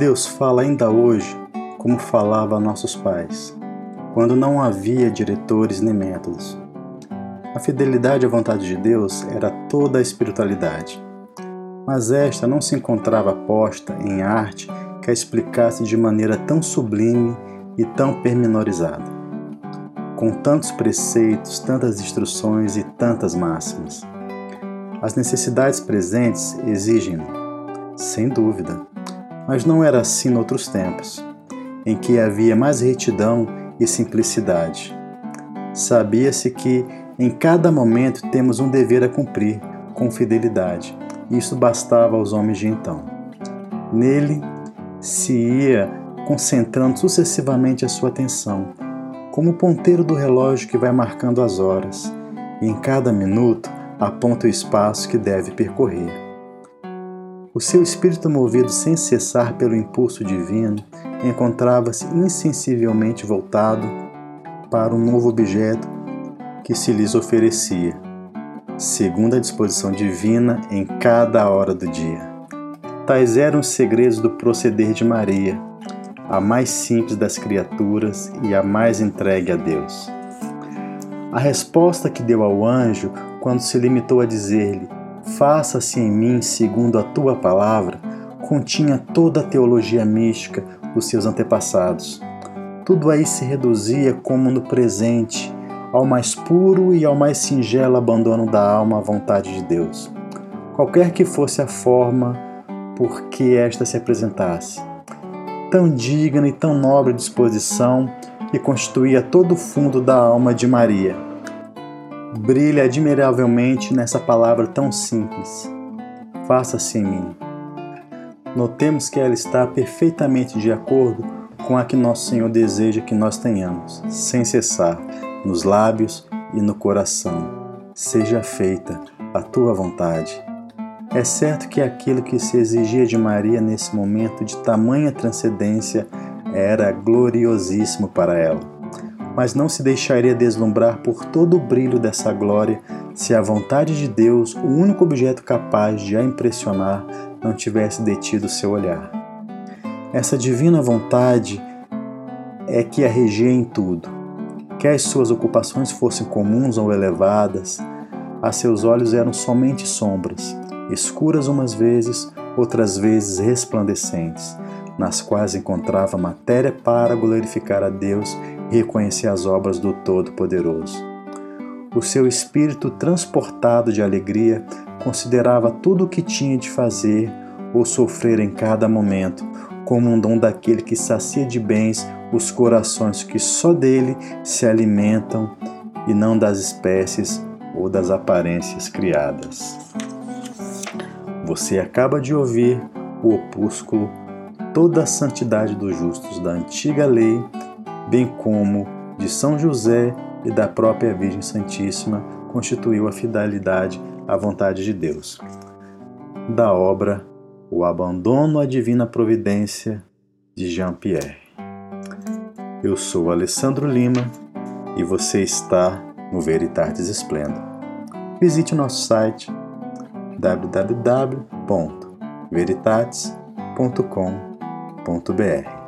Deus fala ainda hoje como falava a nossos pais, quando não havia diretores nem métodos. A fidelidade à vontade de Deus era toda a espiritualidade, mas esta não se encontrava posta em arte que a explicasse de maneira tão sublime e tão permenorizada, com tantos preceitos, tantas instruções e tantas máximas. As necessidades presentes exigem, sem dúvida, mas não era assim noutros tempos, em que havia mais retidão e simplicidade. Sabia-se que em cada momento temos um dever a cumprir com fidelidade, isso bastava aos homens de então. Nele se ia concentrando sucessivamente a sua atenção, como o ponteiro do relógio que vai marcando as horas, e em cada minuto aponta o espaço que deve percorrer. O seu espírito, movido sem cessar pelo impulso divino, encontrava-se insensivelmente voltado para um novo objeto que se lhes oferecia, segundo a disposição divina em cada hora do dia. Tais eram os segredos do proceder de Maria, a mais simples das criaturas e a mais entregue a Deus. A resposta que deu ao anjo quando se limitou a dizer-lhe: Faça-se em mim segundo a tua palavra, continha toda a teologia mística dos seus antepassados. Tudo aí se reduzia, como no presente, ao mais puro e ao mais singelo abandono da alma à vontade de Deus, qualquer que fosse a forma por que esta se apresentasse. Tão digna e tão nobre disposição que constituía todo o fundo da alma de Maria. Brilha admiravelmente nessa palavra tão simples. Faça-se em mim. Notemos que ela está perfeitamente de acordo com a que nosso Senhor deseja que nós tenhamos, sem cessar, nos lábios e no coração. Seja feita a tua vontade. É certo que aquilo que se exigia de Maria nesse momento de tamanha transcendência era gloriosíssimo para ela, mas não se deixaria deslumbrar por todo o brilho dessa glória se a vontade de Deus, o único objeto capaz de a impressionar, não tivesse detido seu olhar. Essa divina vontade é que a regia em tudo. Quer as suas ocupações fossem comuns ou elevadas, a seus olhos eram somente sombras, escuras umas vezes, outras vezes resplandecentes, nas quais encontrava matéria para glorificar a Deus reconhecer as obras do Todo-Poderoso. O seu espírito, transportado de alegria, considerava tudo o que tinha de fazer ou sofrer em cada momento como um dom daquele que sacia de bens os corações que só dele se alimentam e não das espécies ou das aparências criadas. Você acaba de ouvir o opúsculo Toda a Santidade dos Justos da Antiga Lei, bem como de São José e da própria Virgem Santíssima, constituiu a fidelidade à vontade de Deus. Da obra O Abandono à Divina Providência, de Jean-Pierre. Eu sou Alessandro Lima e você está no Veritatis Esplendor. Visite o nosso site www.veritatis.com.br